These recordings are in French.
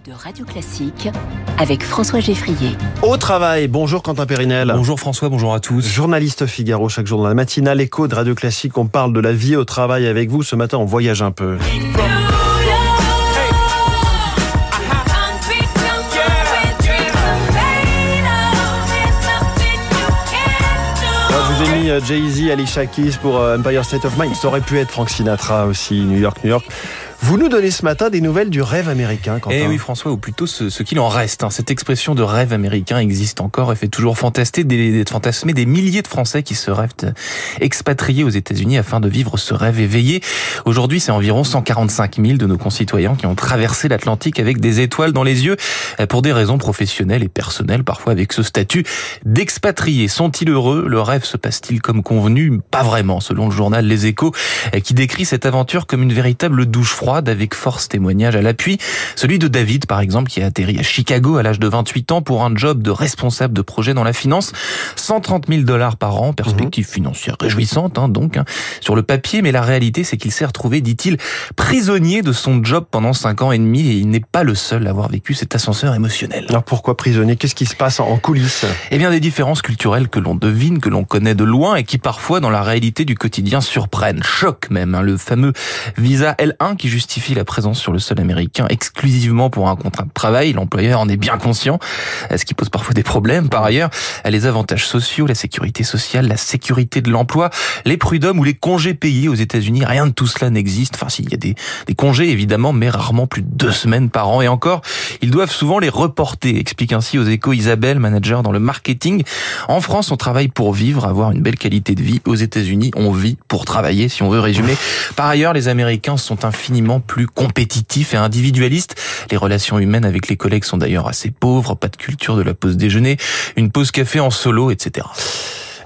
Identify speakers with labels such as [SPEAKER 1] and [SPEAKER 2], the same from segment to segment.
[SPEAKER 1] de Radio Classique avec François Geffrier.
[SPEAKER 2] Au travail, bonjour Quentin Périnel.
[SPEAKER 3] Bonjour François, bonjour à tous.
[SPEAKER 2] Journaliste Figaro, chaque jour dans la matinale écho de Radio Classique, on parle de la vie au travail avec vous. Ce matin, on voyage un peu. Je vous ai mis euh, Jay-Z, Alicia Keys pour euh, Empire State of Mind. Ça aurait pu être Frank Sinatra aussi, New York, New York. Vous nous donnez ce matin des nouvelles du rêve américain, Quentin.
[SPEAKER 3] Eh oui, François, ou plutôt ce, qu'il en reste. Hein. Cette expression de rêve américain existe encore et fait toujours fantasmer des, fantasmer des milliers de Français qui se rêvent expatriés aux États-Unis afin de vivre ce rêve éveillé. Aujourd'hui, c'est environ 145 000 de nos concitoyens qui ont traversé l'Atlantique avec des étoiles dans les yeux eh, pour des raisons professionnelles et personnelles, parfois avec ce statut d'expatrié. Sont-ils heureux? Le rêve se passe-t-il comme convenu? Pas vraiment, selon le journal Les Échos, eh, qui décrit cette aventure comme une véritable douche froide avec force témoignage à l'appui. Celui de David, par exemple, qui a atterri à Chicago à l'âge de 28 ans pour un job de responsable de projet dans la finance. 130 000 dollars par an, perspective mhm. financière réjouissante, hein, donc, hein, sur le papier, mais la réalité, c'est qu'il s'est retrouvé, dit-il, prisonnier de son job pendant 5 ans et demi et il n'est pas le seul à avoir vécu cet ascenseur émotionnel.
[SPEAKER 2] Alors pourquoi prisonnier? Qu'est-ce qui se passe en coulisses?
[SPEAKER 3] Eh bien, des différences culturelles que l'on devine, que l'on connaît de loin et qui parfois, dans la réalité du quotidien, surprennent, choquent même. Hein. Le fameux visa L1 qui justifie la présence sur le sol américain exclusivement pour un contrat de travail. L'employeur en est bien conscient, ce qui pose parfois des problèmes. Par ailleurs, les avantages sociaux, la sécurité sociale, la sécurité de l'emploi, les prud'hommes ou les congés payés aux États-Unis, rien de tout cela n'existe. Enfin, s'il y a des, des congés évidemment, mais rarement plus de deux semaines par an. Et encore, ils doivent souvent les reporter. Explique ainsi aux échos Isabelle, manager dans le marketing. En France, on travaille pour vivre, avoir une belle qualité de vie. Aux États-Unis, on vit pour travailler, si on veut résumer. Par ailleurs, les Américains sont infiniment plus compétitif et individualiste. Les relations humaines avec les collègues sont d'ailleurs assez pauvres, pas de culture de la pause déjeuner, une pause café en solo, etc.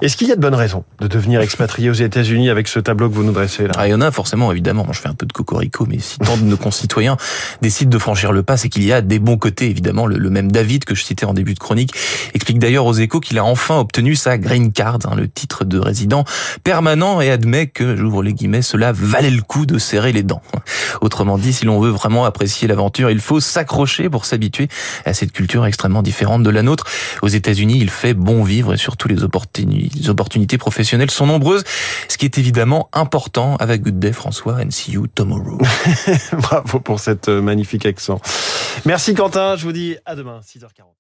[SPEAKER 2] Est-ce qu'il y a de bonnes raisons de devenir expatrié aux États-Unis avec ce tableau que vous nous dressez là?
[SPEAKER 3] Ah, Il y en a forcément, évidemment. Je fais un peu de cocorico, mais si tant de nos concitoyens décident de franchir le pas, c'est qu'il y a des bons côtés, évidemment. Le, même David que je citais en début de chronique explique d'ailleurs aux échos qu'il a enfin obtenu sa green card, hein, le titre de résident permanent, et admet que, j'ouvre les guillemets, cela valait le coup de serrer les dents. Autrement dit, si l'on veut vraiment apprécier l'aventure, il faut s'accrocher pour s'habituer à cette culture extrêmement différente de la nôtre. Aux États-Unis, il fait bon vivre et surtout les opportunités les opportunités professionnelles sont nombreuses, ce qui est évidemment important avec Good Day François and see you tomorrow.
[SPEAKER 2] Bravo pour cette euh, magnifique accent. Merci Quentin, je vous dis à demain 6h40.